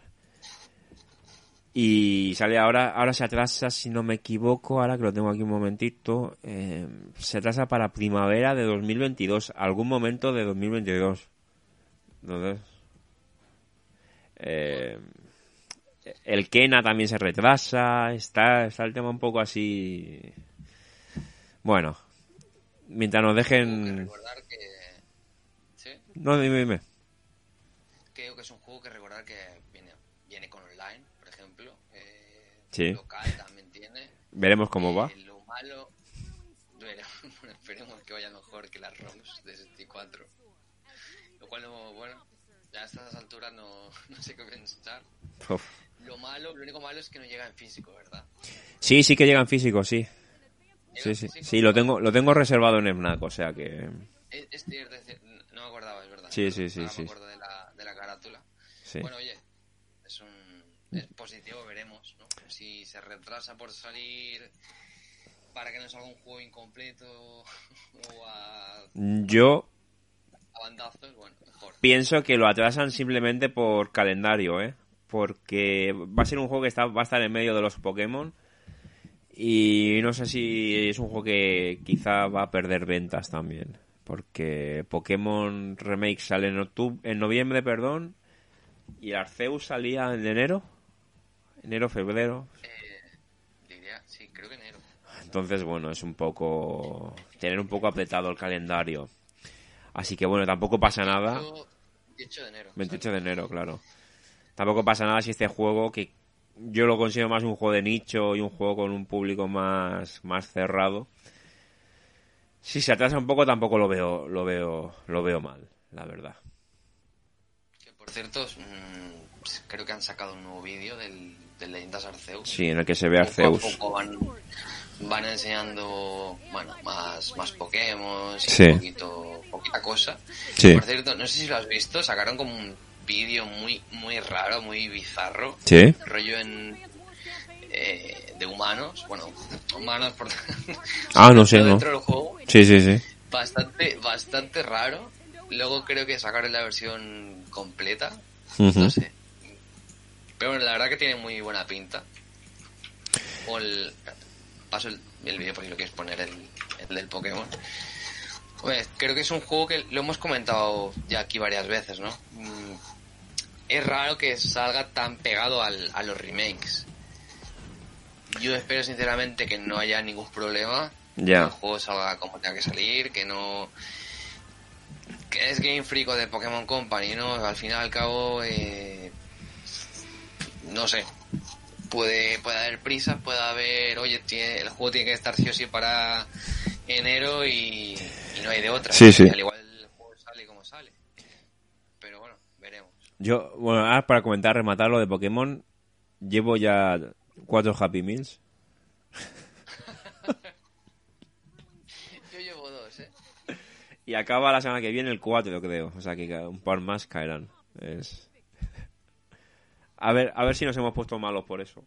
Y sale ahora, ahora se atrasa, si no me equivoco, ahora que lo tengo aquí un momentito, eh, se atrasa para primavera de 2022, algún momento de 2022. Entonces, eh, el Kena también se retrasa, está, está el tema un poco así. Bueno, mientras nos Que dejen. recordar que... Sí, No, dime, dime. creo que es un Sí. Local también tiene. Veremos cómo va. Eh, lo malo... Bueno, esperemos que vaya mejor que las ROMs de 64. Lo cual, no, bueno, ya a estas alturas no, no sé qué pensar. Uf. Lo malo, lo único malo es que no llega en físico, ¿verdad? Sí, sí que llega en físico, sí. ¿Llega Sí, sí. físico? Sí, lo tengo, lo tengo reservado en FNAC, o sea que. Es, es cierto, es cierto, no me acordaba, es verdad. Sí, sí, sí, Ahora sí. me acuerdo de la, de la carátula. Sí. Bueno, oye, es un es positivo, veremos, ¿no? Si se retrasa por salir para que no salga un juego incompleto o a, Yo a bandazos, bueno, mejor. pienso que lo atrasan simplemente por calendario, ¿eh? Porque va a ser un juego que está, va a estar en medio de los Pokémon. Y no sé si es un juego que quizá va a perder ventas también. Porque Pokémon Remake sale en, octubre, en noviembre, perdón. Y Arceus salía en enero. Enero, febrero. Eh, diría, sí, creo que enero. Entonces, bueno, es un poco... Tener un poco apretado el calendario. Así que bueno, tampoco pasa nada. 18 de enero. 28 de enero, claro. Tampoco pasa nada si este juego, que yo lo considero más un juego de nicho y un juego con un público más, más cerrado. Si se atrasa un poco tampoco lo veo, lo veo, lo veo mal, la verdad. Que por cierto, mm, creo que han sacado un nuevo vídeo del, Leyendas Arceus. Sí, en el que se ve Poco a Arceus. poco van, van enseñando, bueno, más, más Pokémon, Sí. un poquito, poquita cosa. Sí. Por cierto, no sé si lo has visto, sacaron como un vídeo muy, muy raro, muy bizarro, Sí. rollo en, eh, de humanos, bueno, humanos por Ah, no sé, ¿no? del juego, Sí, sí, sí. bastante, bastante raro. Luego creo que sacaron la versión completa, no sé. Pero bueno, la verdad que tiene muy buena pinta. O el, paso el, el vídeo por si lo quieres poner, el, el del Pokémon. Hombre, creo que es un juego que lo hemos comentado ya aquí varias veces, ¿no? Mm, Es raro que salga tan pegado al, a los remakes. Yo espero sinceramente que no haya ningún problema. Que Ya. el juego salga como tenga que salir, que no... Que es Game Freak o de Pokémon Company, ¿no? Al fin y al cabo, eh, no sé. Puede, puede haber prisa, puede haber, oye, tiene, el juego tiene que estar sí o sí para enero y, y no hay de otra. Sí, sí. Al igual el juego sale como sale. Pero bueno, veremos. Yo, bueno, ahora para comentar, rematar lo de Pokémon, llevo ya cuatro Happy Meals. Yo llevo dos, ¿eh? Y acaba la semana que viene el 4, creo. O sea que un par más caerán. Es... A ver, a ver si nos hemos puesto malos por eso.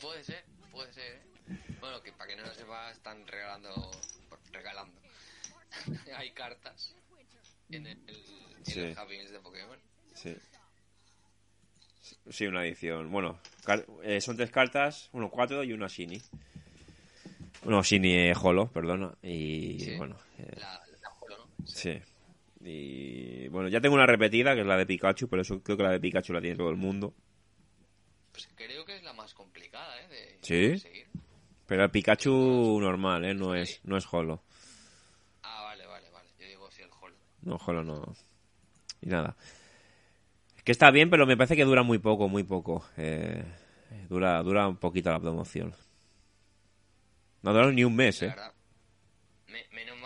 Puede ser, puede ser, ¿eh? Bueno, que para que no lo sepa, están regalando, regalando. Hay cartas en el, en Sí. los Happy Meals de Pokémon. Sí. Sí, una edición. Bueno, eh, son tres cartas, uno cuatro y una Shiny. No, Shiny Holo, perdona. Y Sí. bueno, eh, La, la Holo, ¿no? sí. Y bueno, ya tengo una repetida, que es la de Pikachu, pero eso creo que la de Pikachu la tiene todo el mundo. Pues creo que es la más complicada, ¿eh? De ¿Sí? conseguir. Pero el Pikachu normal, ¿eh? No es, no es Holo. Ah, vale, vale, vale. Yo digo si el Holo. No, Holo no. Y nada. Que está bien, pero me parece que dura muy poco, muy poco. Eh, dura, dura un poquito la promoción. No dura ni un mes, ¿eh? menos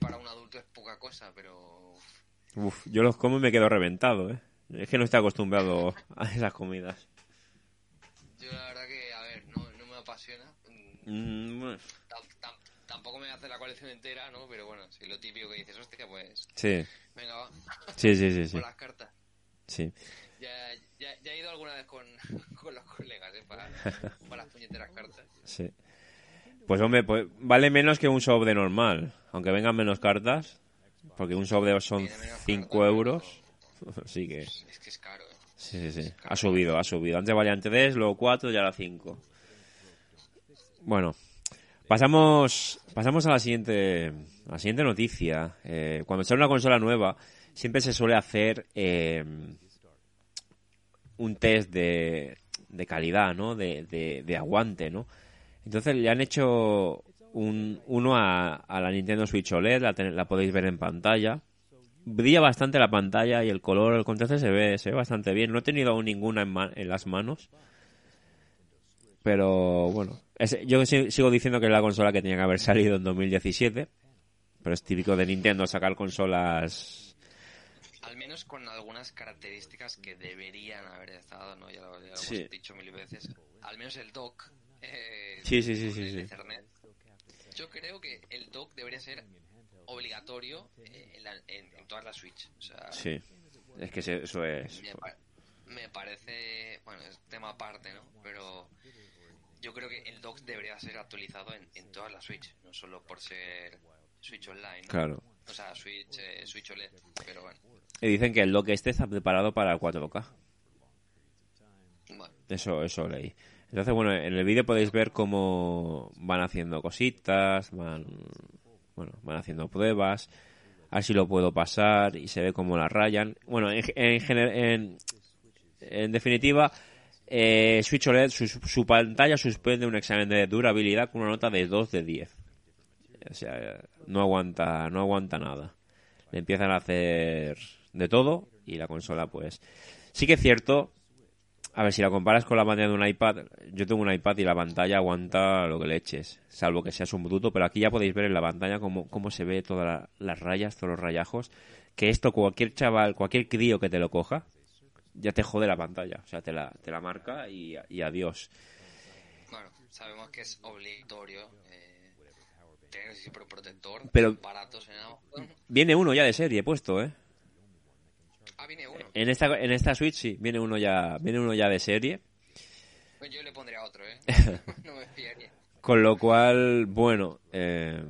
para un adulto es poca cosa, pero. Uf, yo los como y me quedo reventado, ¿eh? Es que no estoy acostumbrado a esas comidas. Yo la verdad que, a ver, no, no me apasiona. Mm, bueno, tampoco me hace la colección entera, ¿no? Pero bueno, si lo típico que dices, hostia, pues. sí, Venga, va. sí, sí, sí, sí. Con las cartas. sí. Ya, ya, ya he ido alguna vez con, con los colegas, ¿eh? Para, para las puñeteras cartas. Sí. Pues hombre, pues vale menos que un shop de normal. Aunque vengan menos cartas. Porque un shop de son Viene menos 5 cartas, euros. Así que... Es que es caro, ¿eh? Sí, sí, sí. Ha subido, ha subido. Antes valían 3, luego 4 y ahora 5. Bueno, pasamos pasamos a la siguiente a la siguiente noticia. Eh, cuando sale una consola nueva, siempre se suele hacer eh, un test de, de calidad, ¿no? De, de, de aguante, ¿no? Entonces le han hecho un, uno a, a la Nintendo Switch OLED, la, ten- la podéis ver en pantalla. Brilla bastante la pantalla y el color, el contraste se ve, se ve bastante bien. No he tenido aún ninguna en, ma- en las manos. Pero bueno, es- yo si- sigo diciendo que es la consola que tenía que haber salido en 2017. Pero es típico de Nintendo sacar consolas. Al menos con algunas características que deberían haber estado, ¿no? Ya lo, ya lo Sí. hemos dicho mil veces. Al menos el dock. Eh, Sí, sí, sí, sí, sí. Ethernet. Yo creo que el dock debería ser obligatorio eh, en, la- en- en todas las Switch. O sea, Sí, es que eso es. me, pa- me parece, bueno, es tema aparte, ¿no? Pero yo creo que el dock debería ser actualizado en, en todas las Switch, no solo por ser Switch Online, ¿no? Claro. O sea, Switch, eh, Switch OLED, pero bueno. Y dicen que el dock este está preparado para el 4K. bueno. Eso, eso leí. Entonces, bueno, en el vídeo podéis ver cómo van haciendo cositas, van, bueno, van haciendo pruebas, así lo puedo pasar y se ve cómo la rayan. Bueno, en, en, en, en definitiva, eh, Switch OLED, su, su pantalla suspende un examen de durabilidad con una nota de 2 de 10. O sea, no aguanta, no aguanta nada. Le empiezan a hacer de todo y la consola, pues, sí que es cierto a ver, si la comparas con la pantalla de un iPad, yo tengo un iPad y la pantalla aguanta lo que le eches, salvo que seas un bruto, pero aquí ya podéis ver en la pantalla cómo, cómo se ve todas la- las rayas, todos los rayajos, que esto cualquier chaval, cualquier crío que te lo coja, ya te jode la pantalla, o sea, te la, te la marca y, y adiós. Bueno, sabemos que es obligatorio eh, tener siempre un protector. Pero- baratos en Amazon. Viene uno ya de serie puesto, ¿eh? Ah, viene uno. En esta, en esta Switch sí, viene uno ya, viene uno ya de serie. Pues yo le pondría otro, ¿eh? no me fiaría. Con lo cual, bueno, eh,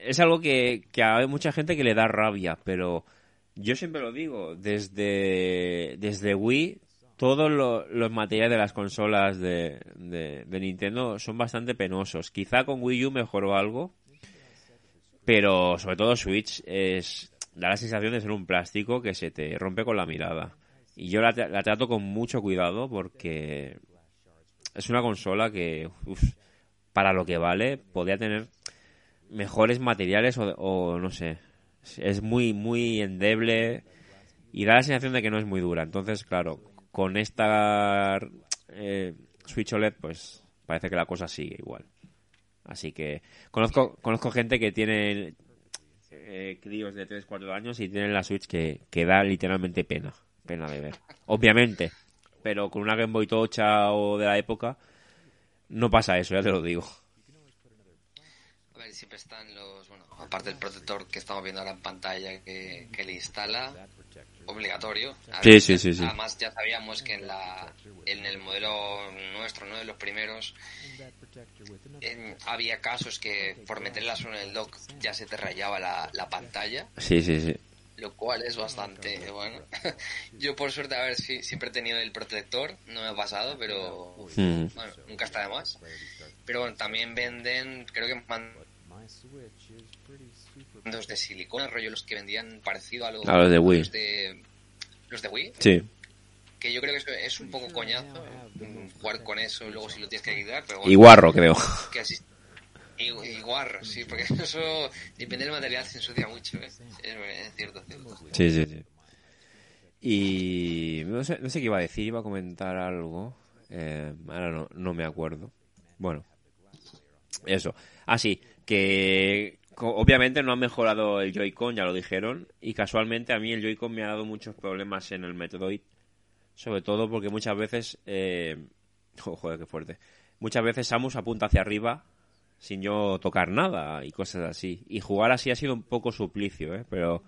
es algo que, que hay mucha gente que le da rabia, pero yo siempre lo digo, desde, desde Wii, todos lo- los materiales de las consolas de, de, de Nintendo son bastante penosos. Quizá con Wii U mejoró algo, pero sobre todo Switch es da la sensación de ser un plástico que se te rompe con la mirada. Y yo la, la trato con mucho cuidado porque es una consola que, para lo que vale, podría tener mejores materiales o, o no sé. Es muy, muy endeble y da la sensación de que no es muy dura. Entonces, claro, con esta eh, Switch OLED, pues parece que la cosa sigue igual. Así que conozco, conozco gente que tiene eh, críos de 3, 4 años y tienen la Switch que, que da literalmente pena. Pena de ver. Obviamente. Pero con una Game Boy tocha o de la época, no pasa eso, ya te lo digo. A ver, siempre están los, bueno, aparte del protector que estamos viendo ahora en pantalla que, que le instala, obligatorio. A Sí, ver, sí, sí, sí. Además ya sabíamos que en la, en el modelo nuestro, ¿no? De los primeros, en- había casos que por meterla solo en el dock ya se te rayaba la, la pantalla. Sí, sí, sí. lo cual es bastante bueno. Yo por suerte, a ver, sí, siempre he tenido el protector, no me ha pasado, pero Mm. bueno, nunca está de más. Pero bueno, también venden, creo que mandos de silicona, rollo los que vendían parecido a los, A los de Wii. Los de, los de Wii, Sí. que yo creo que eso es un poco coñazo mm, jugar con eso y luego si lo tienes que quitar, pero bueno, Y guarro, creo. que así y, y guarro, sí, porque eso depende del material, se ensucia mucho, ¿eh? es, es cierto, es cierto. Sí, sí, sí. Y no sé, no sé qué iba a decir, iba a comentar algo. Eh, ahora no, no me acuerdo. Bueno, eso. Ah, sí, que obviamente no ha mejorado el Joy-Con, ya lo dijeron. Y casualmente a mí el Joy-Con me ha dado muchos problemas en el Metroid. Sobre todo porque muchas veces. Eh... oh, joder, qué fuerte. Muchas veces Samus apunta hacia arriba sin yo tocar nada y cosas así. Y jugar así ha sido un poco suplicio, ¿eh? Pero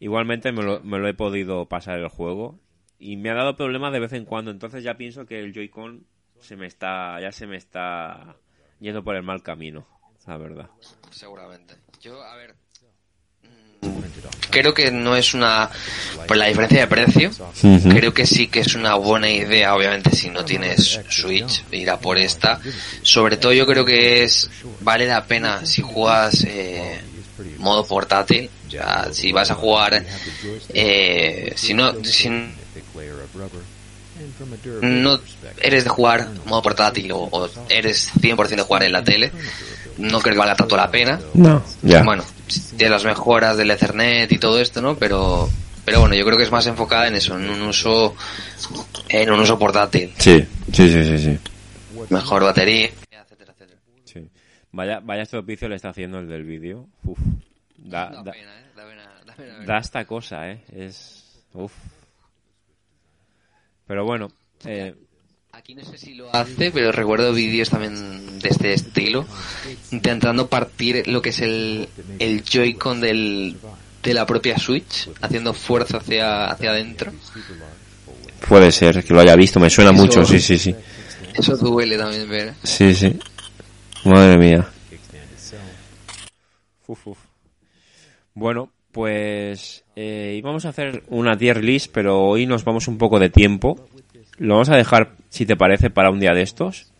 igualmente me lo, me lo he podido pasar el juego. Y me ha dado problemas de vez en cuando. Entonces ya pienso que el Joy-Con se me está, ya se me está yendo por el mal camino. La verdad. Seguramente. Yo, a ver. mm, Creo que no es una. Por la diferencia de precio, Ujú. creo que sí que es una buena idea, obviamente, si no tienes Switch, ir a por esta. Sobre todo, yo creo que es. Vale la pena si juegas eh, modo portátil. Sea, si vas a jugar. Eh, si no. Si no eres de jugar modo portátil o, o eres 100% de jugar en la tele, no creo que valga tanto la pena. No. Ya. Bueno, de las mejoras del Ethernet y todo esto, ¿no? Pero, pero bueno, yo creo que es más enfocada en eso, en un uso, en un uso portátil. Sí, sí, sí, sí, sí. Mejor batería, etcétera, etcétera. Sí. Vaya, vaya estropicio le está haciendo el del vídeo. Uf. Da, Da da, pena, ¿eh? Da pena, da pena ver. da esta cosa, eh. Es. Uf. Pero bueno. Eh, Aquí no sé si lo hace, pero recuerdo vídeos también de este estilo, intentando partir lo que es el, el Joy-Con del, de la propia Switch, haciendo fuerza hacia, hacia adentro. puede ser que lo haya visto, me suena Eso- mucho, sí, sí, sí. Eso duele también ver. Sí, sí. Madre mía. Uf, uf. Bueno, pues eh, íbamos a hacer una tier list, pero hoy nos vamos un poco de tiempo. Lo vamos a dejar, si te parece, para un día de estos.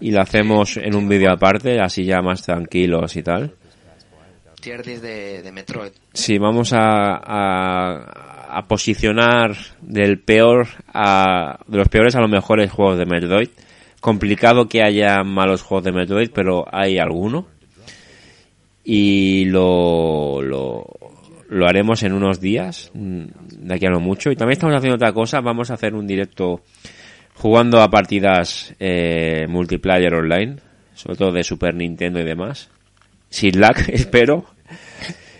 Y lo hacemos en un vídeo aparte, así ya más tranquilos y tal. Tier 10 de, de Metroid. Sí, vamos a, a, a posicionar del peor a, de los peores a los mejores juegos de Metroid. Complicado que haya malos juegos de Metroid, pero hay alguno. Y lo, lo, lo haremos en unos días, mm, de aquí a no mucho. Y también estamos haciendo otra cosa, vamos a hacer un directo jugando a partidas eh, multiplayer online, sobre todo de Super Nintendo y demás. Sin lag, espero.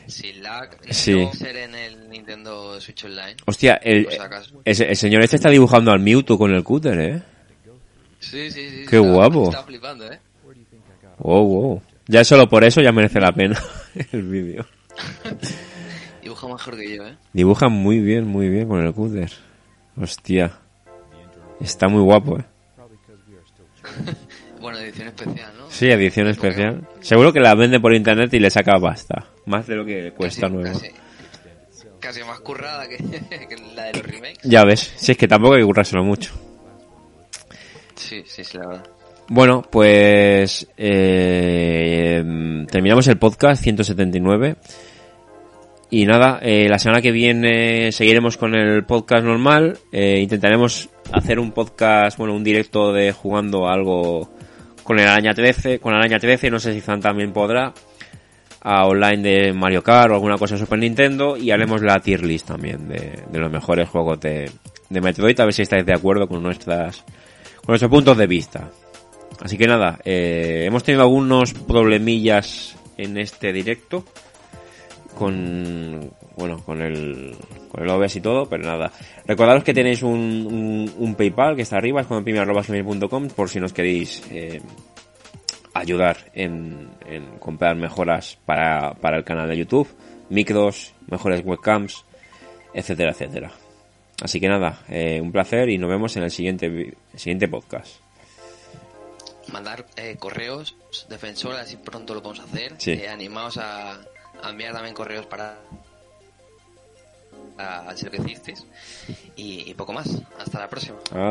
Sin lag, Sí. no ser en el Nintendo Switch Online. Hostia, el, el señor este está dibujando al Mewtwo con el cúter, ¿eh? Sí, sí, sí. Qué está- guapo. Está flipando, ¿eh? Wow, wow. Ya solo por eso ya merece la pena el vídeo. Dibuja mejor que yo, ¿eh? Dibuja muy bien, muy bien con el cúter. Hostia. Está muy guapo, ¿eh? Bueno, edición especial, ¿no? Sí, edición especial. Seguro que la vende por internet y le saca pasta. Más de lo que cuesta nuevo. Casi, casi más currada que, que la de los remakes. Ya ves, si es que tampoco hay que currárselo mucho. Sí, sí, sí, la verdad. Bueno, pues eh, terminamos el podcast 179. Y nada, eh, la semana que viene seguiremos con el podcast normal. Eh, intentaremos hacer un podcast, bueno, un directo de jugando algo con el Araña 13, con Araña 13, no sé si Zan también podrá, a online de Mario Kart o alguna cosa de Super Nintendo y haremos la tier list también de, de los mejores juegos de, de Metroid, a ver si estáis de acuerdo con nuestras con nuestros puntos de vista. Así que nada, eh, hemos tenido algunos problemillas en este directo con bueno con el con el OBS y todo, pero nada. Recordaros que tenéis un, un, un PayPal que está arriba, es con por si nos queréis eh, ayudar en, en comprar mejoras para, para el canal de YouTube, micros, mejores webcams, etcétera, etcétera. Así que nada, eh, un placer y nos vemos en el siguiente siguiente podcast. Mandar eh, correos, defensor, así pronto lo podemos hacer. Sí. Eh, animaos a, enviar también correos para al ser que hicisteis y, poco más. Hasta la próxima. Ah.